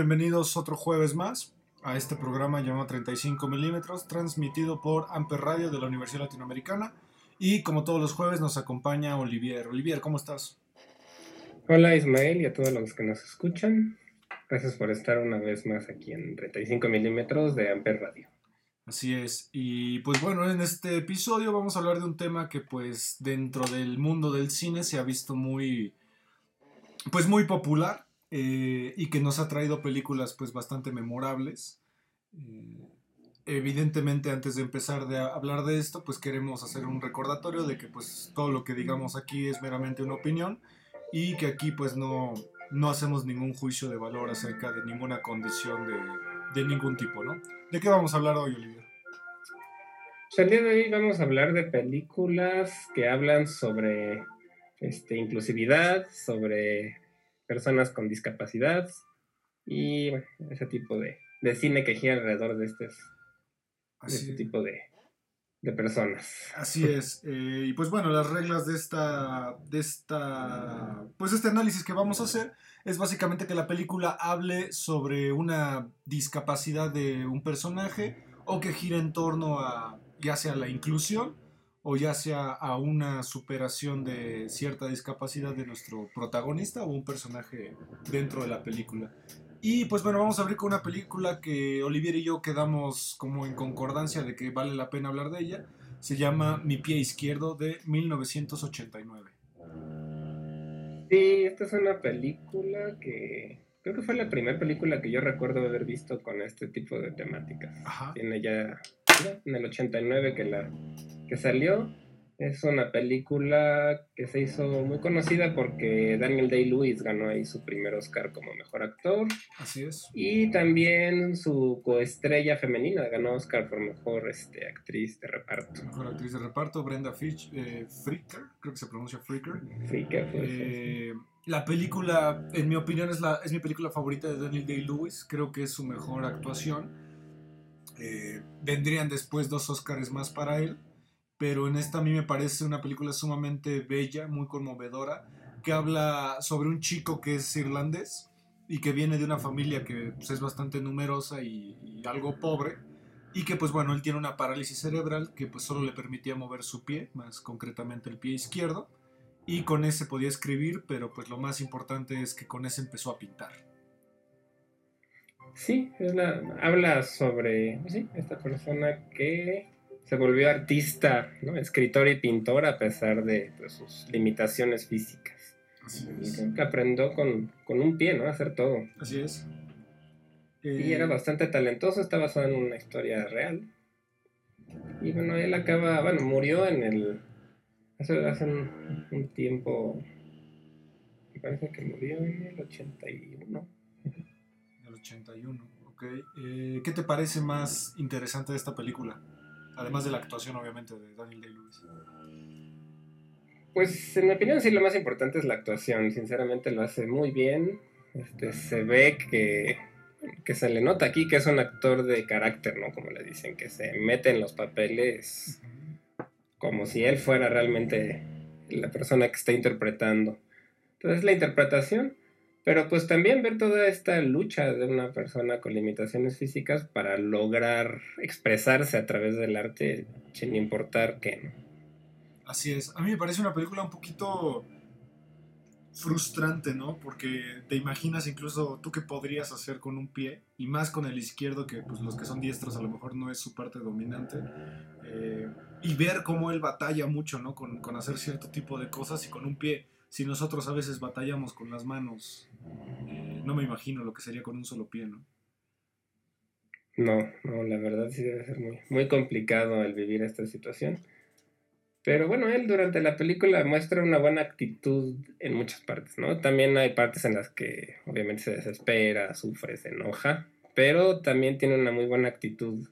Bienvenidos otro jueves más a este programa llamado 35 milímetros, transmitido por Amper Radio de la Universidad Latinoamericana. Y como todos los jueves nos acompaña Olivier. Olivier, ¿cómo estás? Hola Ismael y a todos los que nos escuchan. Gracias por estar una vez más aquí en 35 milímetros de Amper Radio. Así es. Y pues bueno, en este episodio vamos a hablar de un tema que pues dentro del mundo del cine se ha visto muy, pues muy popular eh, y que nos ha traído películas pues bastante memorables. Eh, evidentemente antes de empezar de hablar de esto pues queremos hacer un recordatorio de que pues todo lo que digamos aquí es meramente una opinión y que aquí pues no, no hacemos ningún juicio de valor acerca de ninguna condición de, de ningún tipo, ¿no? ¿De qué vamos a hablar hoy, Olivia? Pues el día de hoy vamos a hablar de películas que hablan sobre este, inclusividad, sobre personas con discapacidad y bueno, ese tipo de, de, cine que gira alrededor de, este, de este tipo de, de, personas. Así es. Eh, y pues bueno, las reglas de esta, de esta, pues este análisis que vamos a hacer es básicamente que la película hable sobre una discapacidad de un personaje o que gira en torno a ya sea la inclusión o ya sea a una superación de cierta discapacidad de nuestro protagonista o un personaje dentro de la película. Y pues bueno, vamos a abrir con una película que Olivier y yo quedamos como en concordancia de que vale la pena hablar de ella. Se llama Mi pie izquierdo de 1989. Sí, esta es una película que creo que fue la primera película que yo recuerdo haber visto con este tipo de temáticas. Ajá. Tiene ya en el 89 que la que salió. Es una película que se hizo muy conocida porque Daniel Day-Lewis ganó ahí su primer Oscar como mejor actor. Así es. Y también su coestrella femenina ganó Oscar por mejor este, actriz de reparto. Mejor actriz de reparto, Brenda Fitch, eh, Fricker, creo que se pronuncia Fricker. Fricker, pues, eh, La película, en mi opinión, es, la, es mi película favorita de Daniel Day-Lewis. Creo que es su mejor actuación. Eh, vendrían después dos Oscars más para él pero en esta a mí me parece una película sumamente bella, muy conmovedora, que habla sobre un chico que es irlandés y que viene de una familia que pues, es bastante numerosa y, y, algo pobre, y que pues bueno, él tiene una parálisis cerebral que pues solo le permitía mover su pie, más concretamente el pie izquierdo, y con ese podía escribir, pero pues lo más importante es que con ese empezó a pintar. Sí, una, habla sobre sí, esta persona que se volvió artista, ¿no? escritor y pintor a pesar de pues, sus limitaciones físicas. Así es. Y aprendió con, con, un pie, ¿no? A hacer todo. Así es. Eh... Y era bastante talentoso, está basado en una historia real. Y bueno, él acaba, bueno, murió en el... Hace, hace un, un, tiempo, me parece que murió en el 81. El 81, ok. Eh, ¿Qué te parece más interesante de esta película? Además de la actuación, obviamente, de Daniel Day-Lewis. Pues, en mi opinión, sí, lo más importante es la actuación. Sinceramente, lo hace muy bien. Este, se ve que, que se le nota aquí que es un actor de carácter, ¿no? Como le dicen, que se mete en los papeles como si él fuera realmente la persona que está interpretando. Entonces, la interpretación pero pues también ver toda esta lucha de una persona con limitaciones físicas para lograr expresarse a través del arte sin importar qué. Así es. A mí me parece una película un poquito frustrante, ¿no? Porque te imaginas incluso tú qué podrías hacer con un pie y más con el izquierdo, que pues los que son diestros a lo mejor no es su parte dominante. Eh, y ver cómo él batalla mucho, ¿no? Con, con hacer cierto tipo de cosas y con un pie si nosotros a veces batallamos con las manos, eh, no me imagino lo que sería con un solo pie, ¿no? No, no, la verdad sí debe ser muy, muy complicado el vivir esta situación. Pero bueno, él durante la película muestra una buena actitud en muchas partes, ¿no? También hay partes en las que obviamente se desespera, sufre, se enoja, pero también tiene una muy buena actitud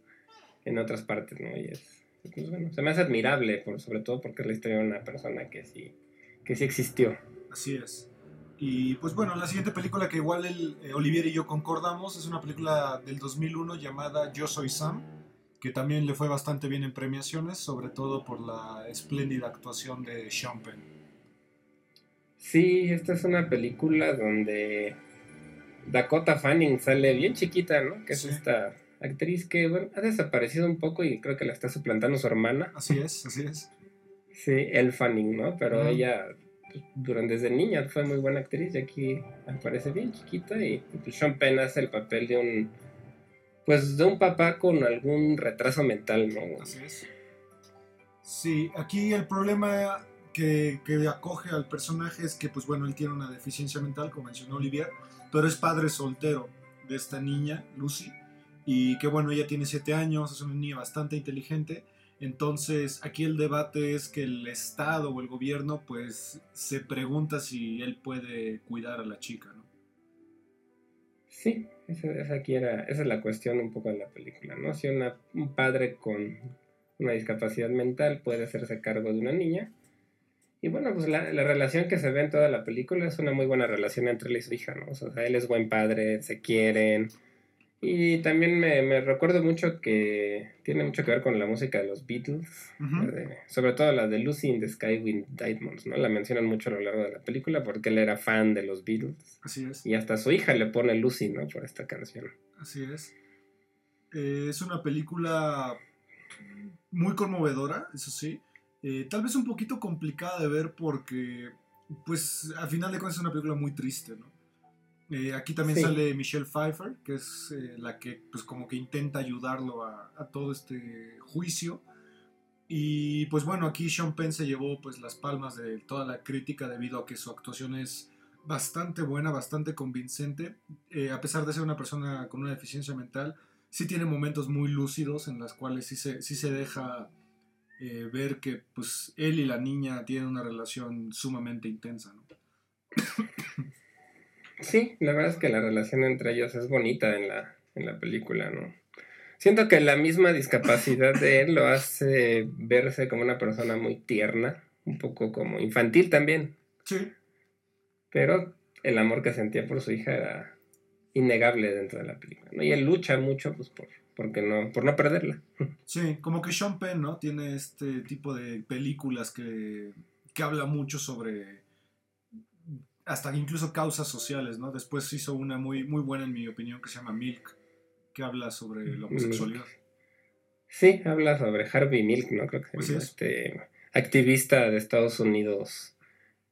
en otras partes, ¿no? Y es, pues bueno, se me hace admirable, por, sobre todo porque es la historia de una persona que sí, que sí existió. Así es. Y pues bueno, la siguiente película que igual el, eh, Olivier y yo concordamos es una película del 2001 llamada Yo Soy Sam, que también le fue bastante bien en premiaciones, sobre todo por la espléndida actuación de Sean Penn. Sí, esta es una película donde Dakota Fanning sale bien chiquita, ¿no? Que es esta actriz que bueno, ha desaparecido un poco y creo que la está suplantando su hermana. Así es, así es. Sí, El Fanning, ¿no? Pero ella pues, durante desde niña fue muy buena actriz y aquí aparece bien chiquita y pues, Sean Penn hace el papel de un pues de un papá con algún retraso mental, ¿no? Así es. Sí, aquí el problema que, que, acoge al personaje es que, pues bueno, él tiene una deficiencia mental, como mencionó Olivier, pero es padre soltero de esta niña, Lucy, y que bueno, ella tiene 7 años, es una niña bastante inteligente, entonces aquí el debate es que el Estado o el gobierno pues se pregunta si él puede cuidar a la chica, ¿no? Sí, esa, aquí era, esa es la cuestión un poco de la película, ¿no? Si un padre con una discapacidad mental puede hacerse cargo de una niña. Y bueno, pues la, la, relación que se ve en toda la película es una muy buena relación entre él y su hija, ¿no? O sea, él es buen padre, se quieren, y también me, recuerdo mucho que tiene mucho que ver con la música de los Beatles, sobre todo la de Lucy in the Sky with Diamonds, ¿no? La mencionan mucho a lo largo de la película porque él era fan de los Beatles. Así es. Y hasta su hija le pone Lucy, ¿no? Por esta canción. Así es. Eh, es una película muy conmovedora, eso sí. Eh, tal vez un poquito complicada de ver porque, pues, al final de cuentas es una película muy triste, ¿no? Eh, aquí también sale Michelle Pfeiffer, que es eh, la que pues como que intenta ayudarlo a, todo este juicio. Y pues bueno, aquí Sean Penn se llevó pues las palmas de toda la crítica debido a que su actuación es bastante buena, bastante convincente. Eh, a pesar de ser una persona con una deficiencia mental, sí tiene momentos muy lúcidos en los cuales sí se, sí se deja ver que pues él y la niña tienen una relación sumamente intensa. ¿no? Sí, la verdad es que la relación entre ellos es bonita en la, en la película, ¿no? Siento que la misma discapacidad de él lo hace verse como una persona muy tierna, un poco como infantil también. Sí. Pero el amor que sentía por su hija era innegable dentro de la película, ¿no? Y él lucha mucho, pues, por, porque no, por no perderla. Sí, como que Sean Penn, ¿no? Tiene este tipo de películas que, que habla mucho sobre hasta incluso causas sociales, ¿no? Después hizo una muy, muy buena, en mi opinión, que se llama Milk, que habla sobre la homosexualidad. Sí, habla sobre Harvey Milk, ¿no? Creo que es este activista de Estados Unidos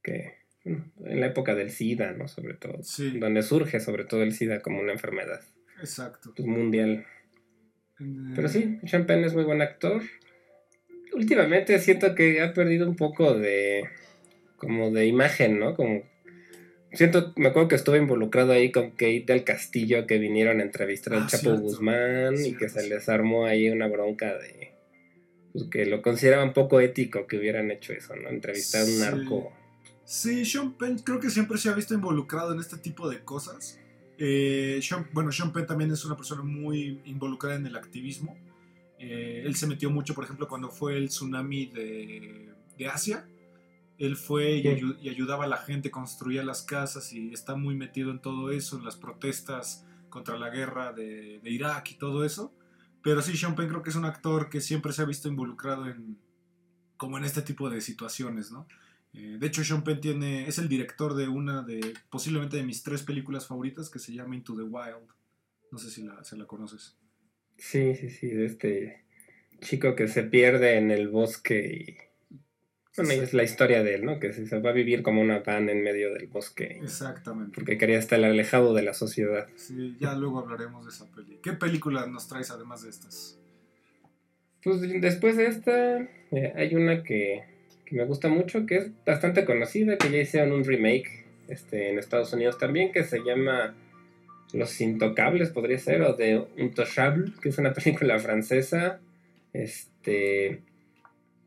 que en la época del SIDA, ¿no? Sobre todo. Sí. Donde surge sobre todo el SIDA como una enfermedad. Exacto. Pues, mundial. Pero sí, Champagne es muy buen actor. Últimamente siento que ha perdido un poco de como de imagen, ¿no? Como Siento, me acuerdo que estuve involucrado ahí con Kate del Castillo que vinieron a entrevistar al ah, Chapo Guzmán y que se les armó ahí una bronca de pues, que lo consideraban poco ético que hubieran hecho eso, ¿no? Entrevistar a un narco. Sí, Sean Penn creo que siempre se ha visto involucrado en este tipo de cosas. Eh, bueno, Sean Penn también es una persona muy involucrada en el activismo. Eh, él se metió mucho, por ejemplo, cuando fue el tsunami de, de Asia él fue y, ayudaba a la gente, construía las casas y está muy metido en todo eso, en las protestas contra la guerra de, Irak y todo eso. Pero sí, Sean Penn creo que es un actor que siempre se ha visto involucrado en como en este tipo de situaciones, ¿no? Eh, de hecho, Sean Penn tiene, es el director de una de posiblemente de mis tres películas favoritas que se llama Into the Wild. No sé si la, se la conoces. Sí, sí, sí, de este chico que se pierde en el bosque y bueno, es la historia de él, ¿no? Que se va a vivir como una van en medio del bosque. Exactamente. Porque quería estar alejado de la sociedad. Sí, ya luego hablaremos de esa peli. ¿Qué película nos traes además de estas? Pues después de esta, eh, hay una que, que me gusta mucho, que es bastante conocida, que ya hicieron un remake este, en Estados Unidos también, que se llama Los Intocables, podría ser, o de Intouchable, que es una película francesa, este,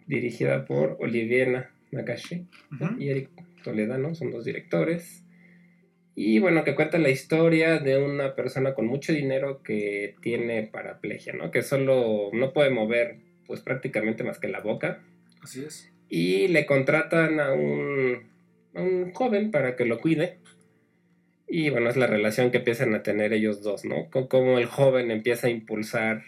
dirigida por Olivier Nakashi y Eric Toledano, son dos directores. Y bueno, que cuenta la historia de una persona con mucho dinero que tiene paraplegia, ¿no? Que solo no puede mover, pues prácticamente más que la boca. Así es. Y le contratan a un, a un joven para que lo cuide. Y bueno, es la relación que empiezan a tener ellos dos, ¿no? Cómo el joven empieza a impulsar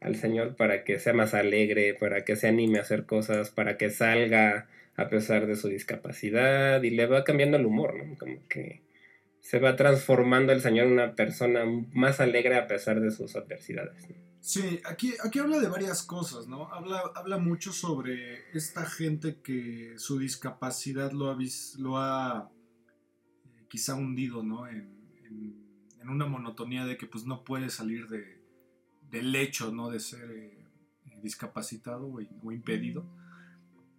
al señor para que sea más alegre, para que se anime a hacer cosas, para que salga a pesar de su discapacidad y le va cambiando el humor, ¿no? Como que se va transformando el Señor en una persona más alegre a pesar de sus adversidades. Sí, aquí, aquí habla de varias cosas, ¿no? Habla, habla mucho sobre esta gente que su discapacidad lo ha, lo ha eh, quizá hundido, ¿no? En, una monotonía de que pues no puede salir de, del hecho, ¿no? De ser eh, discapacitado o, impedido.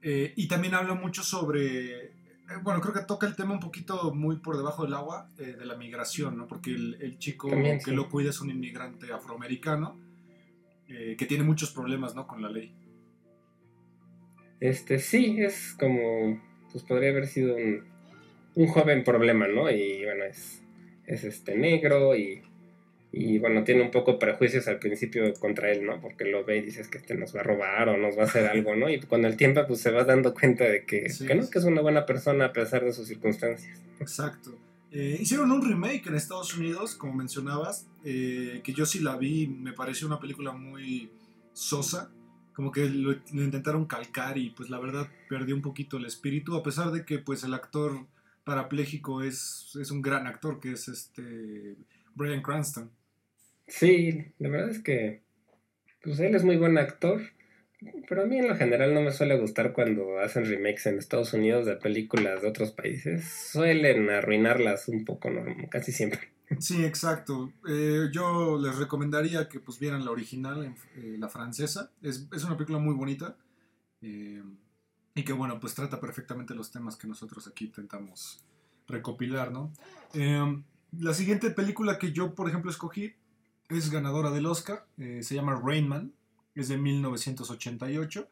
Eh, y también habla mucho sobre eh, bueno, creo que toca el tema un poquito muy por debajo del agua eh, de la migración, ¿no? Porque el, chico que lo cuida es un inmigrante afroamericano que tiene muchos problemas, ¿no? Con la ley. Este, sí, es como, pues podría haber sido un, un joven problema, ¿no? Y bueno, es, es este negro y y bueno, tiene un poco prejuicios al principio contra él, ¿no? Porque lo ve y dices que este nos va a robar o nos va a hacer algo, ¿no? Y con el tiempo pues se va dando cuenta de que, que no, que es una buena persona a pesar de sus circunstancias. Exacto. Eh, hicieron un remake en Estados Unidos, como mencionabas, eh, que yo sí la vi, me pareció una película muy sosa, como que lo, intentaron calcar y pues la verdad perdió un poquito el espíritu, a pesar de que pues el actor parapléjico es, es un gran actor, que es este Brian Cranston. Sí, la verdad es que pues él es muy buen actor, pero a mí en lo general no me suele gustar cuando hacen remakes en Estados Unidos de películas de otros países. Suelen arruinarlas un poco, casi siempre. Sí, exacto. Eh, yo les recomendaría que pues vieran la original, eh, la francesa. Es, una película muy bonita eh, y que bueno, pues trata perfectamente los temas que nosotros aquí intentamos recopilar, ¿no? la siguiente película que yo, por ejemplo, escogí es ganadora del Oscar, eh, se llama Rainman, es de 1988.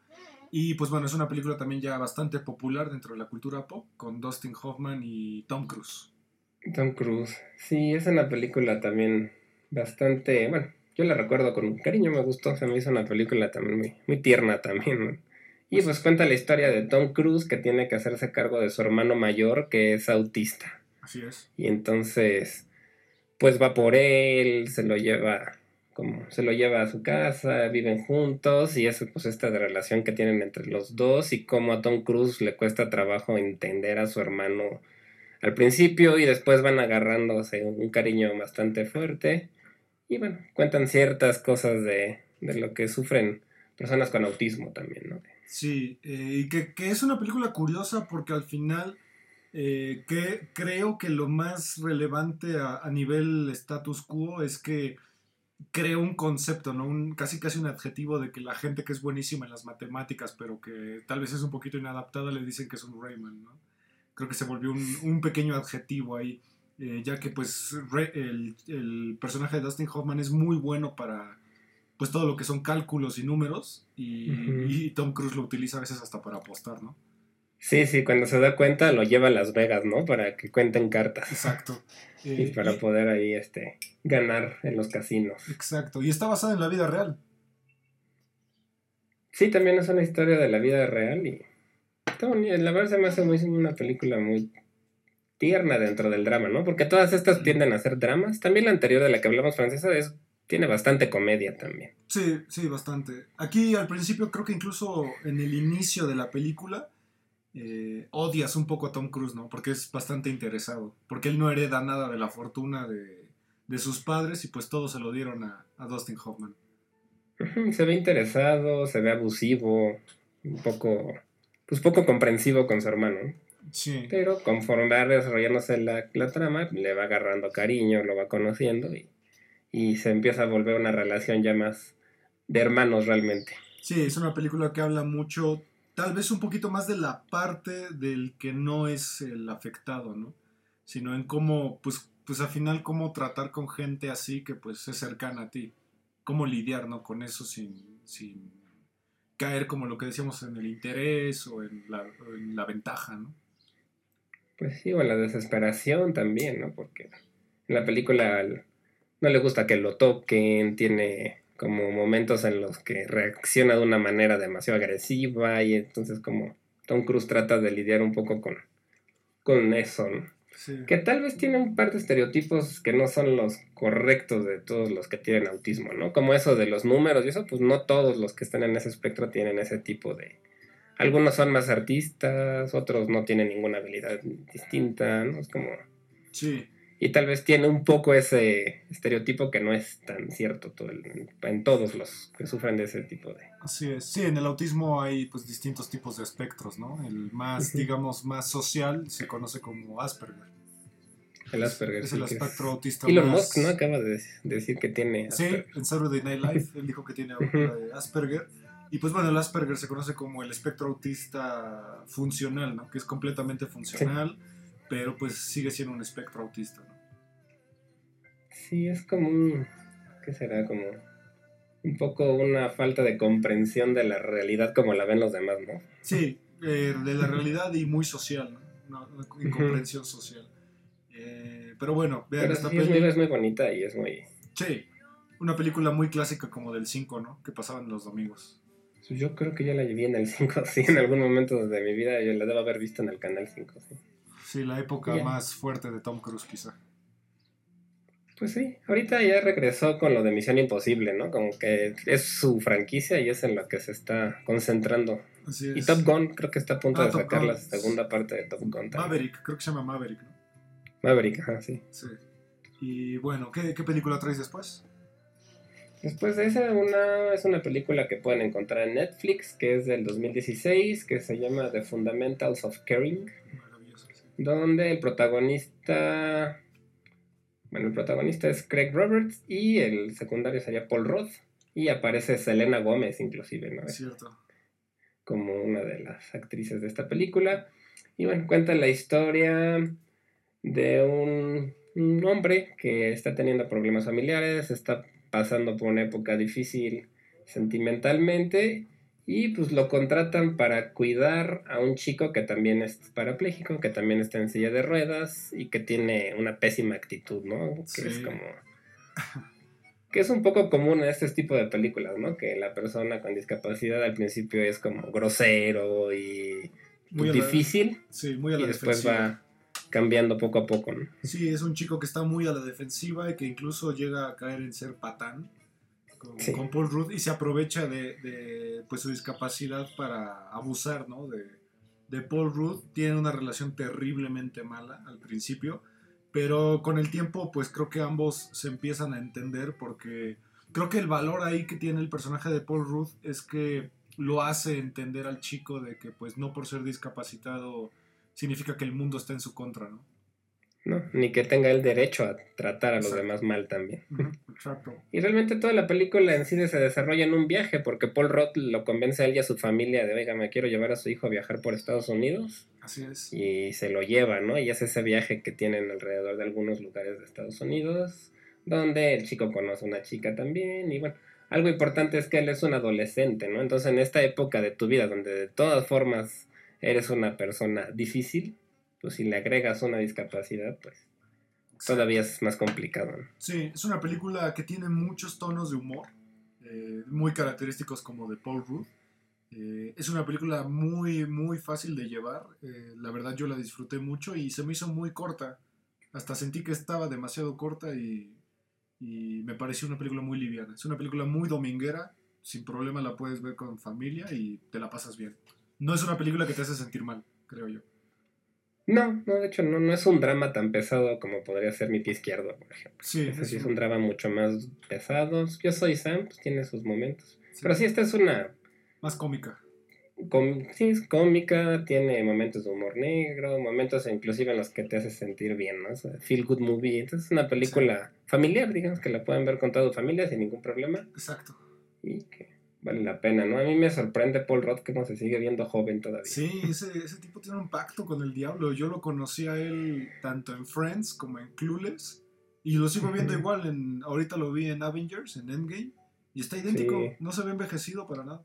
Y pues bueno, es una película también ya bastante popular dentro de la cultura pop, con Dustin Hoffman y Tom Cruise. Tom Cruise, sí, es una película también bastante, bueno, yo la recuerdo con cariño, me gustó, se me hizo una película también muy, muy tierna también. Y pues cuenta la historia de Tom Cruise que tiene que hacerse cargo de su hermano mayor que es autista. Así es. Y entonces pues va por él, se lo lleva como se lo lleva a su casa, viven juntos y es pues esta relación que tienen entre los dos y cómo a Tom Cruise le cuesta trabajo entender a su hermano al principio y después van agarrándose un cariño bastante fuerte y bueno, cuentan ciertas cosas de, lo que sufren personas con autismo también, ¿no? Sí, eh, y que, que es una película curiosa porque al final eh, que creo que lo más relevante a, nivel status quo es que creo un concepto, ¿no? Un, casi casi un adjetivo de que la gente que es buenísima en las matemáticas, pero que tal vez es un poquito inadaptada, le dicen que es un Rayman, ¿no? Creo que se volvió un, pequeño adjetivo ahí, eh, ya que pues el, personaje de Dustin Hoffman es muy bueno para pues todo lo que son cálculos y números y, y Tom Cruise lo utiliza a veces hasta para apostar, ¿no? Sí, sí, cuando se da cuenta lo lleva a Las Vegas, ¿no? Para que cuenten cartas. Exacto. y eh, para poder ahí este, ganar en los casinos. Exacto. Y está basada en la vida real. Sí, también es una historia de la vida real y La verdad se me hace muy, una película muy tierna dentro del drama, ¿no? Porque todas estas tienden a ser dramas. También la anterior de la que hablamos francesa es tiene bastante comedia también. Sí, sí, bastante. Aquí al principio creo que incluso en el inicio de la película eh, odias un poco a Tom Cruise, ¿no? Porque es bastante interesado. Porque él no hereda nada de la fortuna de, sus padres y pues todo se lo dieron a, Dustin Hoffman. Se ve interesado, se ve abusivo, un poco, pues poco comprensivo con su hermano. Sí. Pero conforme va desarrollándose la, la, trama, le va agarrando cariño, lo va conociendo y, y se empieza a volver una relación ya más de hermanos realmente. Sí, es una película que habla mucho tal vez un poquito más de la parte del que no es el afectado, ¿no? Sino en cómo, pues, pues al final cómo tratar con gente así que pues es cercana a ti. Cómo lidiar, ¿no? Con eso sin, sin caer como lo que decíamos en el interés o en la, en la ventaja, ¿no? Pues sí, o la desesperación también, ¿no? Porque en la película no le gusta que lo toquen, tiene como momentos en los que reacciona de una manera demasiado agresiva y entonces como Tom Cruise trata de lidiar un poco con, con eso, ¿no? Que tal vez tiene un par de estereotipos que no son los correctos de todos los que tienen autismo, ¿no? Como eso de los números y eso, pues no todos los que están en ese espectro tienen ese tipo de... Algunos son más artistas, otros no tienen ninguna habilidad distinta, ¿no? Es como... Sí y tal vez tiene un poco ese estereotipo que no es tan cierto todo en todos los que sufren de ese tipo de... Así es, sí, en el autismo hay pues distintos tipos de espectros, ¿no? El más, digamos, más social se conoce como Asperger. El Asperger. Es el espectro autista Elon Musk, ¿no? Acaba de decir que tiene Asperger. Sí, en Saturday Night Live él dijo que tiene Asperger. Y pues bueno, el Asperger se conoce como el espectro autista funcional, ¿no? Que es completamente funcional pero pues sigue siendo un espectro autista, ¿no? Sí, es como un, ¿qué será? Como un poco una falta de comprensión de la realidad como la ven los demás, ¿no? Sí, eh, de la realidad y muy social, ¿no? Una, incomprensión social. Eh, pero bueno, vean esta película. Es muy bonita y es muy... Sí, una película muy clásica como del 5, ¿no? Que pasaban los domingos. Yo creo que ya la vi en el 5, sí, en algún momento de mi vida yo la debo haber visto en el canal 5, sí. Sí, la época más fuerte de Tom Cruise, quizá. Pues sí, ahorita ya regresó con lo de Misión Imposible, ¿no? Como que es su franquicia y es en lo que se está concentrando. Así es. Y Top Gun creo que está a punto ah, de sacar la segunda parte de Top Gun también. Maverick, creo que se llama Maverick, ¿no? Maverick, ajá, sí. Sí. Y bueno, ¿qué, qué película traes después? Después de esa, una, es una película que pueden encontrar en Netflix, que es del 2016, que se llama The Fundamentals of Caring donde el protagonista, bueno, el protagonista es Craig Roberts y el secundario sería Paul Roth y aparece Selena Gómez inclusive, ¿no? Cierto. Como una de las actrices de esta película. Y bueno, cuenta la historia de un, un hombre que está teniendo problemas familiares, está pasando por una época difícil sentimentalmente y pues lo contratan para cuidar a un chico que también es parapléjico, que también está en silla de ruedas y que tiene una pésima actitud, ¿no? Que es como... que es un poco común en este tipo de películas, ¿no? Que la persona con discapacidad al principio es como grosero y muy difícil. sí, muy a la y después va cambiando poco a poco, ¿no? Sí, es un chico que está muy a la defensiva y que incluso llega a caer en ser patán con, Paul Rudd y se aprovecha de, pues, su discapacidad para abusar ¿no? de, de Paul Rudd. Tiene una relación terriblemente mala al principio, pero con el tiempo pues creo que ambos se empiezan a entender porque creo que el valor ahí que tiene el personaje de Paul Rudd es que lo hace entender al chico de que pues no por ser discapacitado significa que el mundo está en su contra, ¿no? ¿No? Ni que tenga el derecho a tratar a los demás mal también. Exacto. Y realmente toda la película en sí se desarrolla en un viaje, porque Paul Roth lo convence a él y a su familia de, oiga, me quiero llevar a su hijo a viajar por Estados Unidos. Así es. Y se lo lleva, ¿no? Y es ese viaje que tienen alrededor de algunos lugares de Estados Unidos, donde el chico conoce a una chica también, y bueno. Algo importante es que él es un adolescente, ¿no? Entonces en esta época de tu vida, donde de todas formas eres una persona difícil, pues si le agregas una discapacidad, pues todavía es más complicado. Sí, es una película que tiene muchos tonos de humor, eh, muy característicos como de Paul Rudd. Eh, es una película muy, muy fácil de llevar. Eh, la verdad yo la disfruté mucho y se me hizo muy corta. Hasta sentí que estaba demasiado corta y, y me pareció una película muy liviana. Es una película muy dominguera. Sin problema la puedes ver con familia y te la pasas bien. No es una película que te hace sentir mal, creo yo. No, no, de hecho no, no es un drama tan pesado como podría ser mi pie izquierdo, por ejemplo. Sí, es, es un drama mucho más pesado. Yo soy Sam, pues tiene sus momentos. Pero sí, esta es una... Más cómica. sí, es cómica, tiene momentos de humor negro, momentos inclusive en los que te hace sentir bien, ¿no? feel good movie. Entonces es una película familiar, digamos, que la pueden ver con toda tu familia sin ningún problema. Exacto. Y que vale la pena, ¿no? A mí me sorprende Paul Rudd cómo se sigue viendo joven todavía. Sí, ese, ese tipo tiene un pacto con el diablo. Yo lo conocí a él tanto en Friends como en Clueless. Y lo sigo viendo igual. En, ahorita lo vi en Avengers, en Endgame. Y está idéntico. Sí. No se ve envejecido para nada.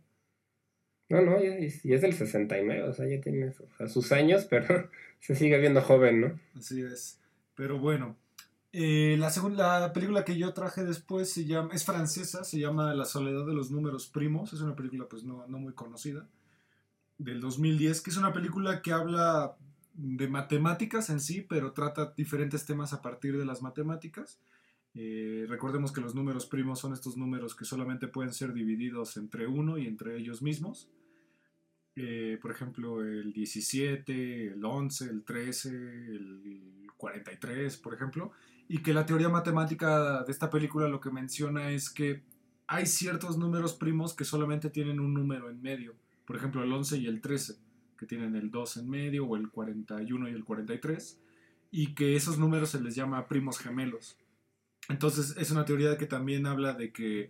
No, no, y es, y es del 69, o sea, ya tiene sus años, pero se sigue viendo joven, ¿no? Así es. Pero bueno. Eh, la la película que yo traje después se llama, es francesa, se llama La soledad de los números primos. Es una película pues no, no muy conocida. Del 2010, que es una película que habla de matemáticas en sí, pero trata diferentes temas a partir de las matemáticas. Eh, recordemos que los números primos son estos números que solamente pueden ser divididos entre uno y entre ellos mismos. Eh, por ejemplo, el 17, el 11, el 13, el 43, por ejemplo. Y que la teoría matemática de esta película lo que menciona es que hay ciertos números primos que solamente tienen un número en medio. Por ejemplo, el 11 y el 13, que tienen el 2 en medio, o el 41 y el 43. Y que esos números se les llama primos gemelos. Entonces es una teoría que también habla de que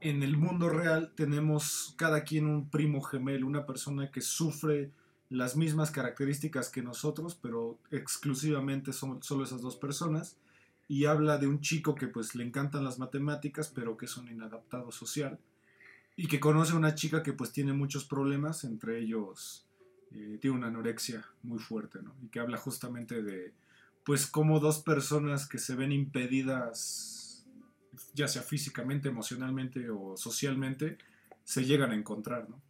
en el mundo real tenemos cada quien un primo gemelo, una persona que sufre las mismas características que nosotros, pero exclusivamente son solo esas dos personas. Y habla de un chico que pues le encantan las matemáticas, pero que es un inadaptado social. Y que conoce a una chica que pues tiene muchos problemas, entre ellos eh, tiene una anorexia muy fuerte, ¿no? Y que habla justamente de pues como dos personas que se ven impedidas, ya sea físicamente, emocionalmente o socialmente, se llegan a encontrar, ¿no?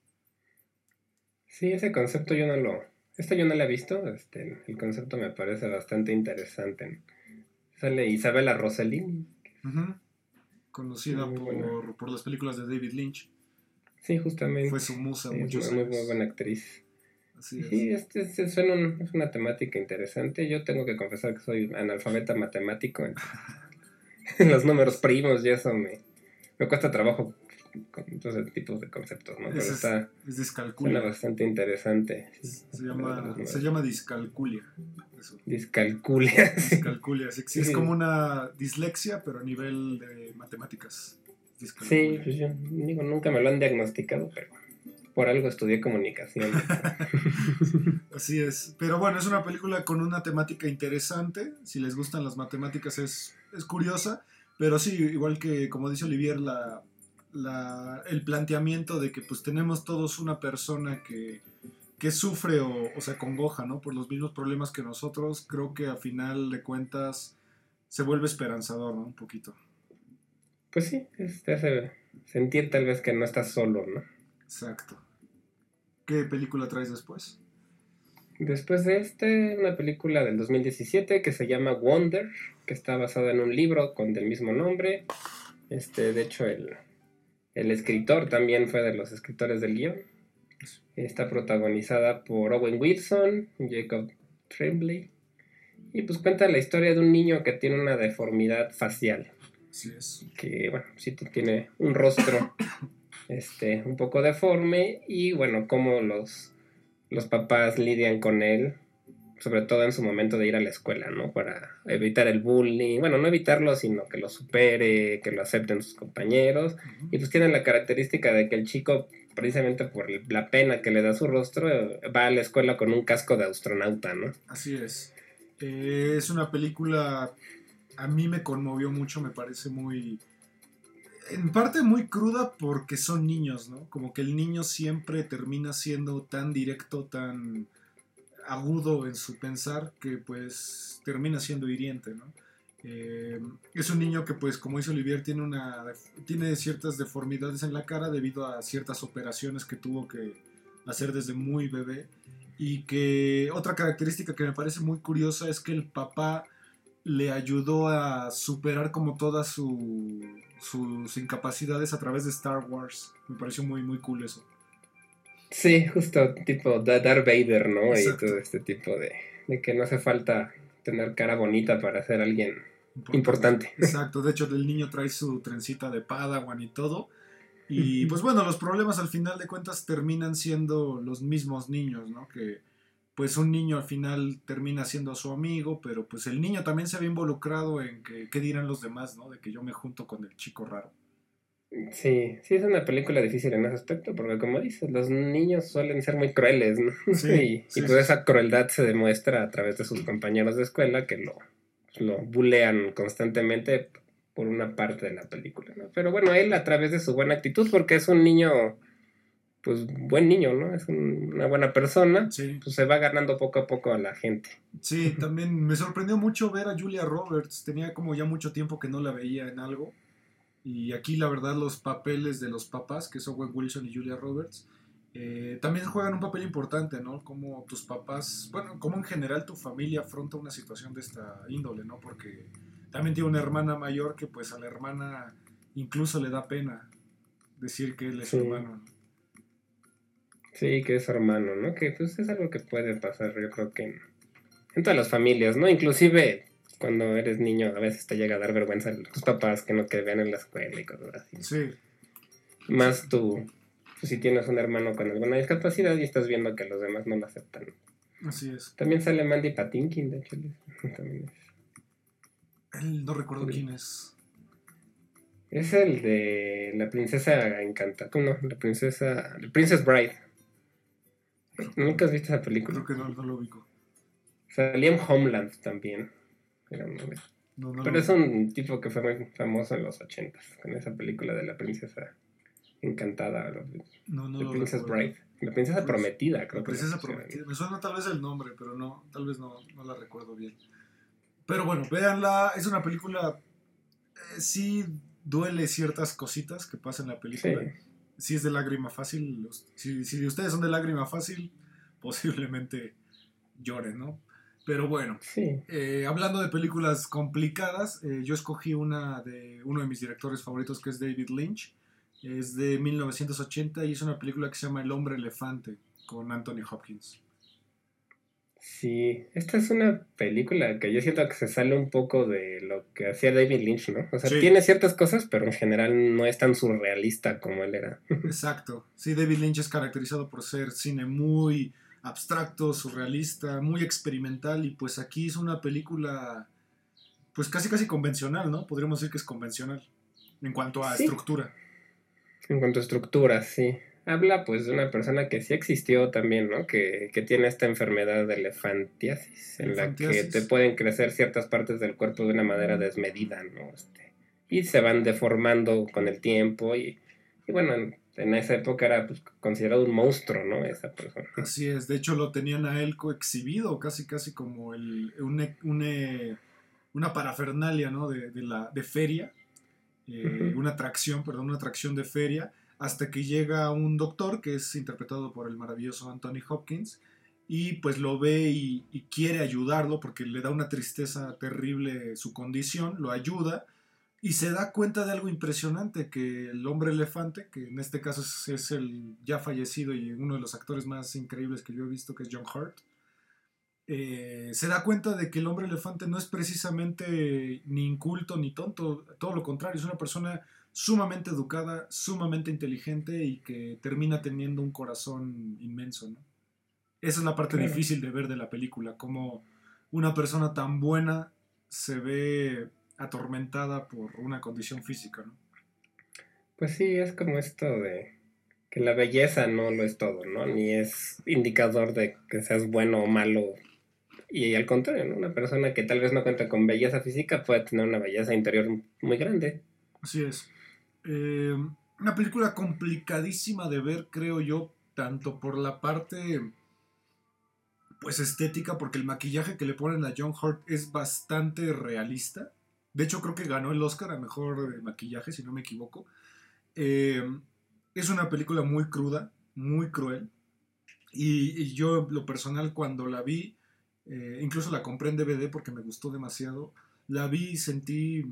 Sí, ese concepto yo no lo... Esta yo no la he visto, este, el concepto me parece bastante interesante. Sale Isabela Rossellini. Ujú. Conocida por, por las películas de David Lynch. Sí, justamente. Fue su musa Sí, es muchos muy, años. muy buena actriz. Así es. Sí, este, este suena un- es una temática interesante. Yo tengo que confesar que soy analfabeta matemático. entonces, los números primos y eso me, me cuesta trabajo con todos tipos de conceptos, ¿no? Pero es- está, Es discalculia. bastante interesante. Se llama, se llama discalculia. Eso. Discalculia. Discalculia. es como una dislexia, pero a nivel de matemáticas. Sí, pues yo digo, nunca me lo han diagnosticado, pero por algo estudié comunicación. Así es. Pero bueno, es una película con una temática interesante. Si les gustan las matemáticas es, es curiosa. Pero sí, igual que como dice Olivier, la, la- el planteamiento de que pues tenemos todos una persona que, que sufre o, o se congoja, ¿no? Por los mismos problemas que nosotros, creo que a final de cuentas se vuelve esperanzador, ¿no? Un poquito. Pues sí, te hace sentir tal vez que no estás solo, ¿no? Exacto. ¿Qué película traes después? Después de este, una película del 2017 que se llama Wonder, que está basada en un libro con del mismo nombre. Este, de hecho, el, el escritor también fue de los escritores del guion. Está protagonizada por Owen Wilson, Jacob Tremblay. Y pues cuenta la historia de un niño que tiene una deformidad facial. Así es. que bueno, sí tiene un rostro este, un poco deforme y bueno, cómo los, los papás lidian con él, sobre todo en su momento de ir a la escuela, ¿no? Para evitar el bullying, bueno, no evitarlo, sino que lo supere, que lo acepten sus compañeros. Y pues tienen la característica de que el chico, precisamente por la pena que le da su rostro, va a la escuela con un casco de astronauta, ¿no? Así es. Eh, es una película, a mí me conmovió mucho, me parece muy, en parte muy cruda porque son niños, ¿no? Como que el niño siempre termina siendo tan directo, tan agudo en su pensar que pues termina siendo hiriente. Eh, es un niño que pues como dice Olivier tiene una tiene ciertas deformidades en la cara debido a ciertas operaciones que tuvo que hacer desde muy bebé y que otra característica que me parece muy curiosa es que el papá le ayudó a superar como todas su- sus incapacidades a través de Star Wars. Me pareció muy, muy cool eso. Sí, justo tipo Da- Darth Vader, ¿no? Exacto. Y todo este tipo de, de que no hace falta tener cara bonita para ser alguien importante. Exacto, de hecho el niño trae su trencita de Padawan y todo. Y pues bueno, los problemas al final de cuentas terminan siendo los mismos niños, ¿no? Que pues un niño al final termina siendo su amigo, pero pues el niño también se ve involucrado en que qué dirán los demás, ¿no? De que yo me junto con el chico raro. Sí, sí es una película difícil en ese aspecto, porque como dices, los niños suelen ser muy crueles, ¿no? Sí, y, pues esa crueldad se demuestra a través de sus compañeros de escuela que lo, lo bulean constantemente por una parte de la película, ¿no? Pero bueno, él a través de su buena actitud, porque es un niño, pues buen niño, ¿no? Es una buena persona, pues se va ganando poco a poco a la gente. Sí, también me sorprendió mucho ver a Julia Roberts, tenía como ya mucho tiempo que no la veía en algo y aquí la verdad los papeles de los papás, que son Owen Wilson y Julia Roberts, eh, también juegan un papel importante, ¿no? Como tus papás, bueno, como en general tu familia afronta una situación de esta índole, ¿no? Porque también tiene una hermana mayor que pues a la hermana incluso le da pena decir que él es hermano. Sí, que es hermano, ¿no? Que pues es algo que puede pasar, yo creo que en todas las familias, ¿no? Inclusive cuando eres niño a veces te llega a dar vergüenza a tus papás que no te vean en la escuela y cosas así. Sí. Más tú, pues, si tienes un hermano con alguna discapacidad y estás viendo que los demás no lo aceptan. Así es. También sale Mandy Patinkin, de hecho. También Él no recuerdo quién es. Es el de la princesa encantada. No, la princesa. The Princess Bride. ¿Nunca has visto esa película? Creo que no, no lo ubico. Salía en Homeland también. Pero, Pero es un tipo que fue muy famoso en los ochentas, con esa película de la princesa encantada, no, no The Princess Bride. La princesa prometida, creo la princesa prometida. Me suena tal vez el nombre, pero no, tal vez no, no la recuerdo bien. Pero bueno, véanla, es una película, eh, sí duele ciertas cositas que pasan en la película. Sí. es de lágrima fácil, si, si ustedes son de lágrima fácil, posiblemente lloren, ¿no? Pero bueno, eh, hablando de películas complicadas, eh, yo escogí una de uno de mis directores favoritos que es David Lynch. Es de 1980 y es una película que se llama El hombre elefante con Anthony Hopkins. Sí, esta es una película que yo siento que se sale un poco de lo que hacía David Lynch, ¿no? O sea, tiene ciertas cosas, pero en general no es tan surrealista como él era. Exacto. Sí, David Lynch es caracterizado por ser cine muy abstracto, surrealista, muy experimental y pues aquí es una película pues casi casi convencional, ¿no? Podríamos decir que es convencional en cuanto a estructura. En cuanto a estructura, sí. Habla pues de una persona que sí existió también, ¿no? Que, tiene esta enfermedad de elefantiasis, en la que te pueden crecer ciertas partes del cuerpo de una manera desmedida, ¿no? Este, y se van deformando con el tiempo y, y bueno, en esa época era pues, considerado un monstruo, ¿no? Esa persona. Así es, de hecho lo tenían a él coexhibido, casi casi como el, una parafernalia, ¿no? De, la, de feria, eh, una atracción, perdón, una atracción de feria, hasta que llega un doctor que es interpretado por el maravilloso Anthony Hopkins y pues lo ve y, y quiere ayudarlo porque le da una tristeza terrible su condición, lo ayuda y se da cuenta de algo impresionante, que el hombre elefante, que en este caso es, el ya fallecido y uno de los actores más increíbles que yo he visto, que es John Hurt, eh, se da cuenta de que el hombre elefante no es precisamente ni inculto ni tonto, todo lo contrario, es una persona sumamente educada, sumamente inteligente y que termina teniendo un corazón inmenso. ¿no? Esa es la parte difícil de ver de la película, como una persona tan buena se ve atormentada por una condición física, ¿no? Pues sí, es como esto de que la belleza no lo es todo, ¿no? Ni es indicador de que seas bueno o malo. Y al contrario, ¿no? Una persona que tal vez no cuenta con belleza física puede tener una belleza interior muy grande. Así es. Eh, una película complicadísima de ver, creo yo, tanto por la parte pues estética, porque el maquillaje que le ponen a John Hurt es bastante realista. De hecho, creo que ganó el Oscar a mejor maquillaje, si no me equivoco. Eh, es una película muy cruda, muy cruel. Y, yo, lo personal, cuando la vi, eh, incluso la compré en DVD porque me gustó demasiado. La vi y sentí,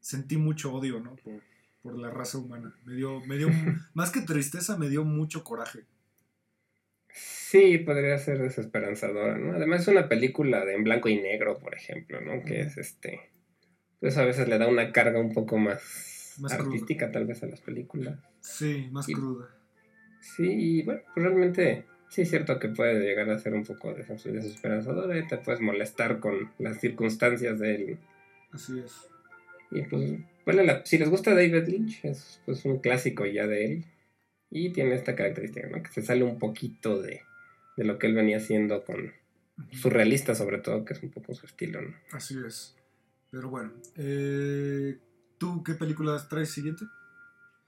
sentí mucho odio, ¿no? Por, por la raza humana. Me dio, me dio más que tristeza, me dio mucho coraje. Sí, podría ser desesperanzadora, ¿no? Además es una película de en blanco y negro, por ejemplo, ¿no? Que es este eso a veces le da una carga un poco más, artística tal vez a las películas. Sí, más cruda. Sí, y bueno, pues realmente sí es cierto que puede llegar a ser un poco desesperanzador, te puedes molestar con las circunstancias de él. Así es. Y pues Bueno, la- si les gusta David Lynch, es pues, un clásico ya de él. Y tiene esta característica, ¿no? Que se sale un poquito de, de lo que él venía haciendo con surrealista, sobre todo, que es un poco su estilo, ¿no? Así es. Pero bueno, eh, ¿tú qué película traes siguiente?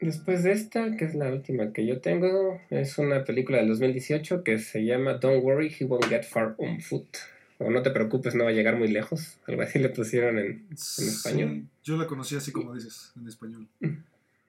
Después de esta, que es la última que yo tengo, es una película del 2018 que se llama Don't Worry, He Won't Get Far on Foot. O No te preocupes, no va a llegar muy lejos. Algo así le pusieron en español? Sí, yo la conocí así como dices, en español.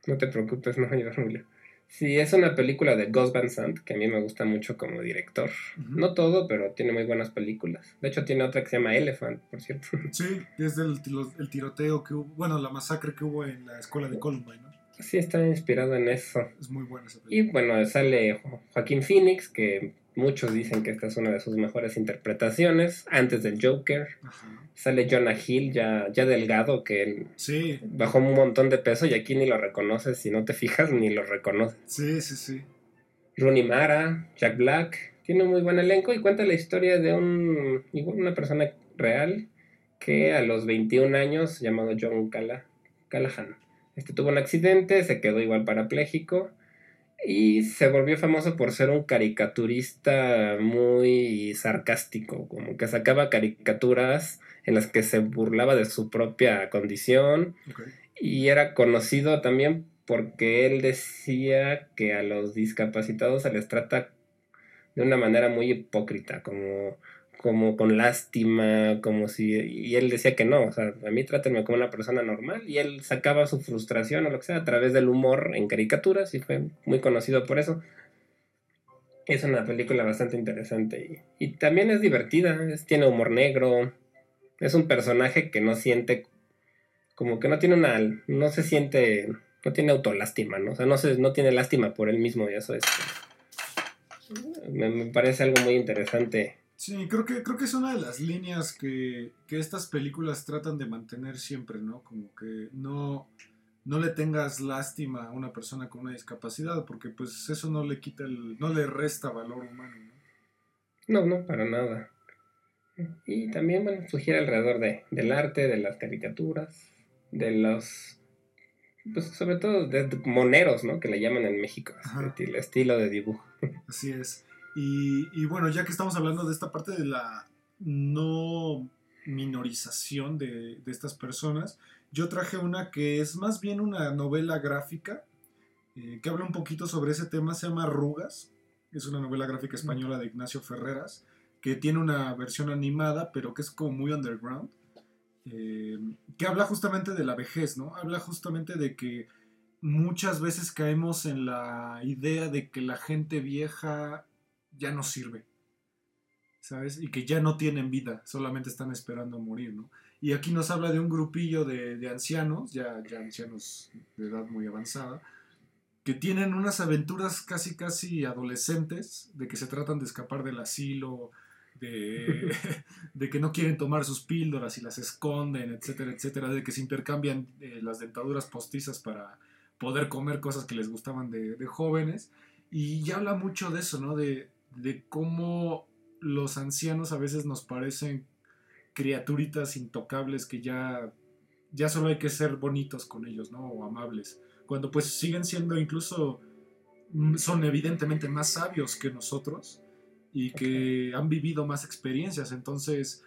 No te preocupes, no va a llegar muy lejos. Sí, es una película de Gus Van Sant, que a mí me gusta mucho como director. No todo, pero tiene muy buenas películas. De hecho, tiene otra que se llama Elephant, por cierto. Sí, es del el tiroteo que hubo, bueno, la masacre que hubo en la escuela de Columbine, ¿no? Sí, está inspirado en eso. Es muy buena esa Y película. bueno, sale Jo- Joaquín Phoenix, que muchos dicen que esta es una de sus mejores interpretaciones, antes del Joker. Ajá. Sale Jonah Hill, ya, ya delgado, que él Sí, bajó un montón de peso y aquí ni lo reconoces, si no te fijas, ni lo reconoces. sí, sí, sí. Rooney Mara, Jack Black, tiene un muy buen elenco y cuenta la historia de un, una persona real que a los 21 años, llamado John Calla- Callahan, este tuvo un accidente, se quedó igual parapléjico y se volvió famoso por ser un caricaturista muy sarcástico, como que sacaba caricaturas en las que se burlaba de su propia condición y era conocido también porque él decía que a los discapacitados se les trata de una manera muy hipócrita, como, como con lástima, como si... Y él decía que no, o sea, a mí trátenme como una persona normal y él sacaba su frustración o lo que sea a través del humor en caricaturas y fue muy conocido por eso. Es una película bastante interesante y, también es divertida, es- tiene humor negro, es un personaje que no siente como que no tiene una no se siente no tiene autolástima no o sea no se no tiene lástima por él mismo y eso es me parece algo muy interesante Sí, creo que, creo que es una de las líneas que, que estas películas tratan de mantener siempre, ¿no? Como que no, no le tengas lástima a una persona con una discapacidad, porque pues eso no le quita el, no le resta valor humano, ¿no? no no para nada y también bueno gira alrededor de, del arte de las caricaturas de los pues sobre todo de moneros no que le llaman en México el estilo de dibujo Así es. Y, y bueno, ya que estamos hablando de esta parte de la no minorización de, de estas personas, yo traje una que es más bien una novela gráfica eh, que habla un poquito sobre ese tema, se llama Arrugas, es una novela gráfica española de Ignacio Ferreras, que tiene una versión animada, pero que es como muy underground, eh, que habla justamente de la vejez, ¿no? Habla justamente de que muchas veces caemos en la idea de que la gente vieja ya no sirve, ¿sabes? Y que ya no tienen vida, solamente están esperando morir, ¿no? Y aquí nos habla de un grupillo de, de ancianos, ya, ya ancianos de edad muy avanzada, que tienen unas aventuras casi, casi adolescentes, de que se tratan de escapar del asilo, de, de que no quieren tomar sus píldoras y las esconden, etcétera, etcétera, de que se intercambian eh, las dentaduras postizas para poder comer cosas que les gustaban de, de jóvenes. Y ya habla mucho de eso, ¿no? De, de cómo los ancianos a veces nos parecen criaturitas intocables que ya, ya solo hay que ser bonitos con ellos, ¿no? O amables. Cuando pues siguen siendo incluso, mm, son evidentemente más sabios que nosotros y que han vivido más experiencias. Entonces,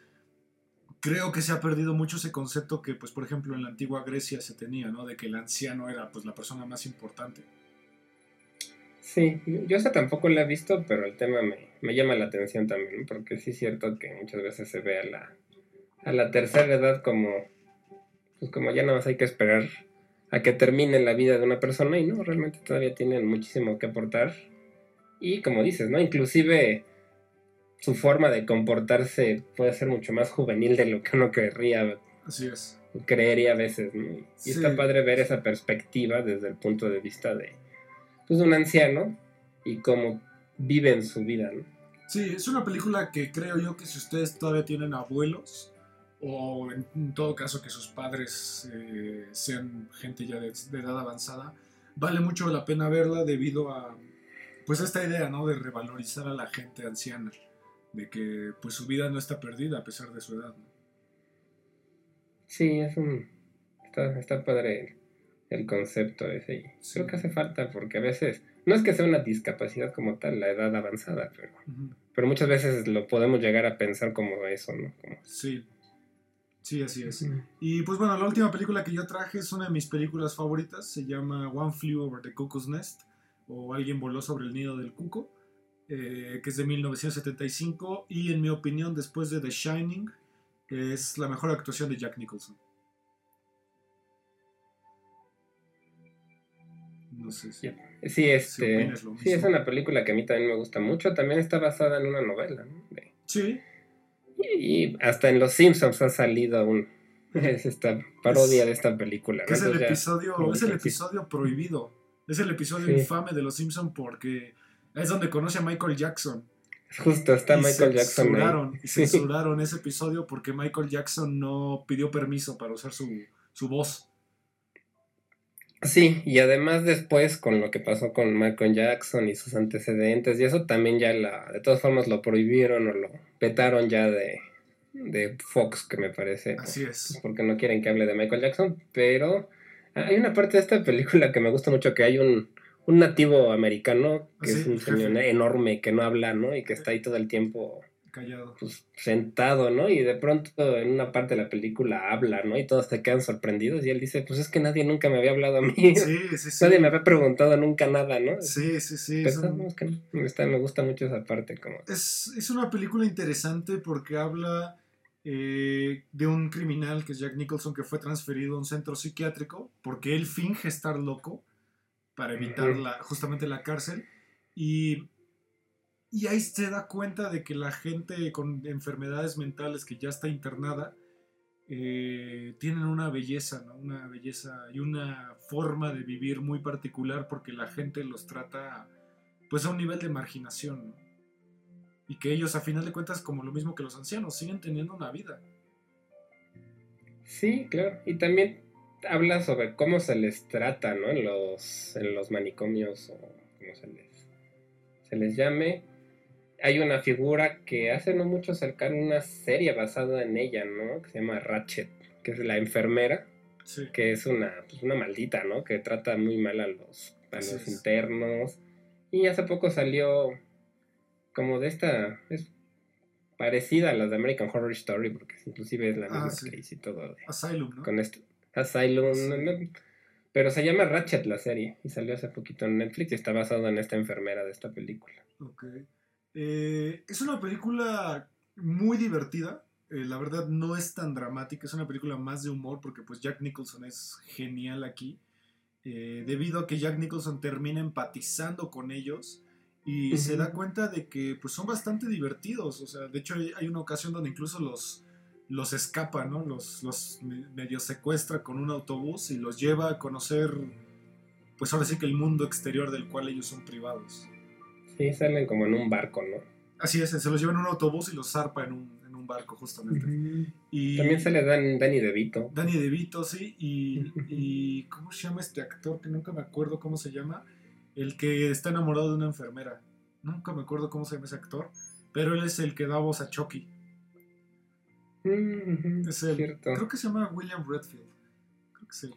creo que se ha perdido mucho ese concepto que, pues, por ejemplo, en la antigua Grecia se tenía, ¿no? De que el anciano era, pues, la persona más importante. Sí, yo esta tampoco la he visto, pero el tema me, me llama la atención también, porque sí es cierto que muchas veces se ve a la, a la tercera edad como, pues como ya nada más hay que esperar a que termine la vida de una persona y no, realmente todavía tienen muchísimo que aportar. Y como dices, ¿no? Inclusive su forma de comportarse puede ser mucho más juvenil de lo que uno querría, Así es. creería a veces, ¿no? Y Sí. está padre ver esa perspectiva desde el punto de vista de, pues, un anciano y cómo viven su vida, ¿no? Sí, es una película que creo yo que si ustedes todavía tienen abuelos, o en, en todo caso que sus padres eh, sean gente ya de, de edad avanzada, vale mucho la pena verla debido a pues esta idea, ¿no? De revalorizar a la gente anciana, de que pues su vida no está perdida a pesar de su edad. ¿no? Sí, es un... Está, está padre el concepto ese. Y creo que hace falta porque a veces, no es que sea una discapacidad como tal, la edad avanzada, pero, pero muchas veces lo podemos llegar a pensar como eso, ¿no? Sí. Sí, así es. Y pues bueno, la última película que yo traje es una de mis películas favoritas, se llama One Flew Over the Cuckoo's Nest, o Alguien voló sobre el nido del cuco, eh, que es de 1975, y en mi opinión, después de The Shining, es la mejor actuación de Jack Nicholson. No sé si. Sí, este, sí, es una película que a mí también me gusta mucho. También está basada en una novela. ¿no? Sí. Y, hasta en Los Simpsons ha salido un, es esta parodia de esta película. Es, el episodio, es el episodio prohibido. Es el episodio infame de Los Simpsons porque es donde conoce a Michael Jackson. Justo, está Michael Jackson. Censuraron, y censuraron ese episodio porque Michael Jackson no pidió permiso para usar su, su voz. Sí, y además después con lo que pasó con Michael Jackson y sus antecedentes, y eso también ya la, de todas formas lo prohibieron o lo petaron ya de, de Fox, que me parece. Así es. Porque no quieren que hable de Michael Jackson, pero hay una parte de esta película que me gusta mucho, que hay un, un nativo americano, que es un señor enorme, que no habla, ¿no? Y que está ahí todo el tiempo callado. Pues, sentado, ¿no? Y de pronto en una parte de la película habla, ¿no? Y todos te quedan sorprendidos y él dice, pues es que nadie nunca me había hablado a mí. Sí, sí, sí. Nadie me había preguntado nunca nada, ¿no? Sí, sí, sí. me, gusta mucho esa parte. Como... Es, es una película interesante porque habla eh, de un criminal que es Jack Nicholson que fue transferido a un centro psiquiátrico porque él finge estar loco para evitar la, justamente la cárcel. Y y ahí se da cuenta de que la gente con enfermedades mentales que ya está internada eh, tienen una belleza, ¿no? Una belleza y una forma de vivir muy particular porque la gente los trata pues a un nivel de marginación, Y que ellos a final de cuentas, como lo mismo que los ancianos, siguen teniendo una vida. Sí, claro. Y también habla sobre cómo se les trata, ¿no? En los, en los manicomios o como se les, se les llame hay una figura que hace no mucho cercano una serie basada en ella, ¿no? Que se llama Ratchet, que es la enfermera, que es una, pues, una maldita, ¿no? Que trata muy mal a los, a los internos. Y hace poco salió como de esta, es parecida a las de American Horror Story, porque inclusive es la misma ah, y todo. Asylum, ¿no? Con esto. Asylum, pero se llama Ratchet la serie y salió hace poquito en Netflix y está basado en esta enfermera de esta película. Ok. Eh, es una película muy divertida. Eh, la verdad no es tan dramática, es una película más de humor porque pues Jack Nicholson es genial aquí. Eh, debido a que Jack Nicholson termina empatizando con ellos y se da cuenta de que pues son bastante divertidos. O sea, de hecho hay, una ocasión donde incluso los, los escapa, ¿no? Los, los medio secuestra con un autobús y los lleva a conocer pues ahora sí que el mundo exterior del cual ellos son privados. Sí, salen como en un barco, ¿no? Así es, se los lleva en un autobús y los zarpa en un, en un barco, justamente. y También sale Dan, Danny DeVito. Danny DeVito, sí. Y, y, ¿cómo se llama este actor? Que nunca me acuerdo cómo se llama. El que está enamorado de una enfermera. Nunca me acuerdo cómo se llama ese actor. Pero él es el que da voz a Chucky. es el, creo que se llama William Redfield.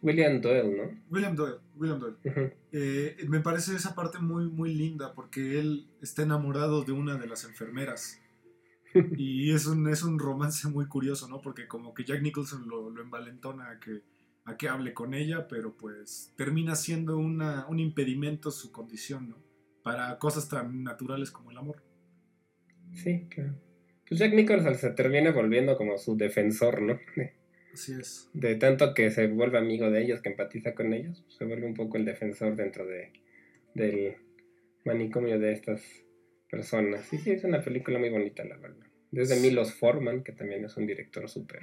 William Doyle, ¿no? William Doyle, William Doyle. Eh, me parece esa parte muy, muy linda porque él está enamorado de una de las enfermeras. y es un, es un romance muy curioso, ¿no? Porque como que Jack Nicholson lo, lo envalentona a que, a que hable con ella, pero pues termina siendo una, un impedimento su condición, ¿no? Para cosas tan naturales como el amor. Sí, claro. Pues Jack Nicholson se termina volviendo como su defensor, ¿no? Así es. De tanto que se vuelve amigo de ellos, que empatiza con ellos, se vuelve un poco el defensor dentro de, del manicomio de estas personas. Sí, sí, es una película muy bonita, la verdad. Desde Milos Forman, que también es un director súper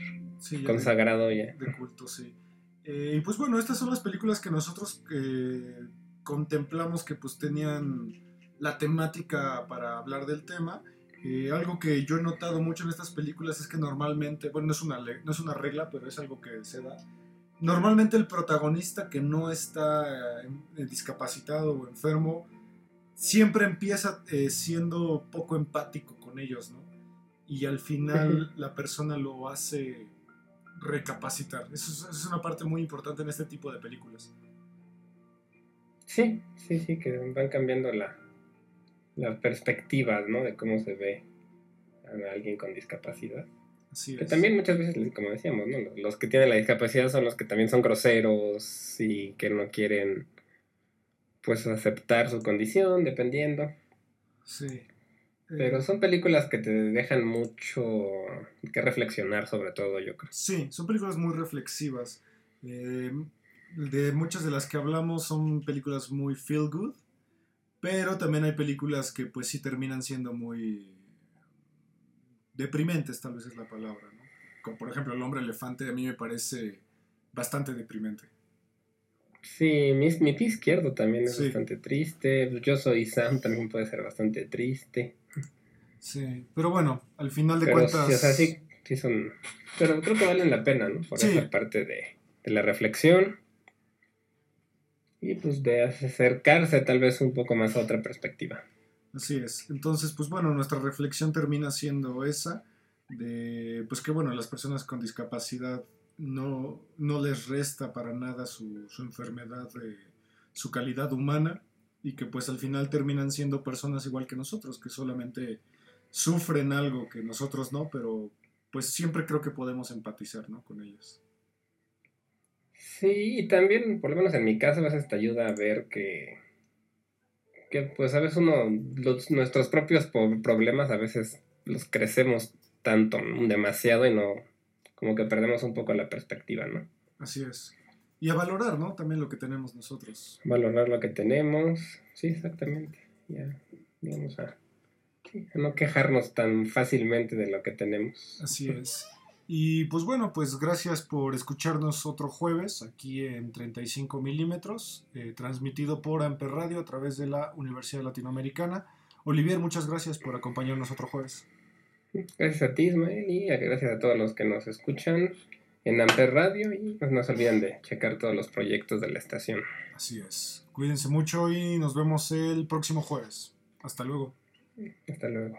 consagrado ya. De culto, sí. Eh, y pues bueno, estas son las películas que nosotros eh, contemplamos que pues tenían la temática para hablar del tema. Eh, algo que yo he notado mucho en estas películas es que normalmente, bueno, no es, una, no es una regla, pero es algo que se da. Normalmente el protagonista que no está eh, discapacitado o enfermo, siempre empieza eh, siendo poco empático con ellos, ¿no? Y al final la persona lo hace recapacitar. Eso es, eso es, una parte muy importante en este tipo de películas. Sí, sí, sí, que van cambiando la, la perspectiva, ¿no? De cómo se ve a alguien con discapacidad. Así Que es. también muchas veces, como decíamos, ¿no? Los que tienen la discapacidad son los que también son groseros y que no quieren, pues, aceptar su condición, dependiendo. Sí. Eh, Pero son películas que te dejan mucho que reflexionar sobre todo, yo creo. Sí, son películas muy reflexivas. Eh, de muchas de las que hablamos son películas muy feel good, pero también hay películas que pues sí terminan siendo muy deprimentes, tal vez es la palabra, ¿no? Como por ejemplo El hombre elefante a mí me parece bastante deprimente. Sí, mi, mi pie izquierdo también es Sí. bastante triste. Yo soy Sam también puede ser bastante triste. Sí, pero bueno, al final de Pero cuentas... sí, o sea, sí, sí son. Pero creo que valen la pena, ¿no? Por esa parte de, de la reflexión. Y pues de acercarse tal vez un poco más a otra perspectiva. Así es. Entonces, pues bueno, nuestra reflexión termina siendo esa, de pues que bueno, las personas con discapacidad no, no les resta para nada su, su enfermedad, eh, su calidad humana, y que pues al final terminan siendo personas igual que nosotros, que solamente sufren algo que nosotros no, pero pues siempre creo que podemos empatizar, ¿no? Con ellas. Sí, y también, por lo menos en mi caso, a veces te ayuda a ver que, que pues a veces uno, los- nuestros propios problemas a veces los crecemos tanto, ¿no? demasiado y no, como que perdemos un poco la perspectiva, ¿no? Así es. Y a valorar, ¿no? También lo que tenemos nosotros. Valorar lo que tenemos, sí, exactamente, ya, digamos, a no quejarnos tan fácilmente de lo que tenemos. Así es. Y pues bueno, pues gracias por escucharnos otro jueves aquí en 35 milímetros, eh, transmitido por Amper Radio a través de la Universidad Latinoamericana. Olivier, muchas gracias por acompañarnos otro jueves. Gracias a ti, Ismael, y gracias a todos los que nos escuchan en Amper Radio y pues no se olviden de checar todos los proyectos de la estación. Así es. Cuídense mucho y nos vemos el próximo jueves. Hasta luego. Hasta luego.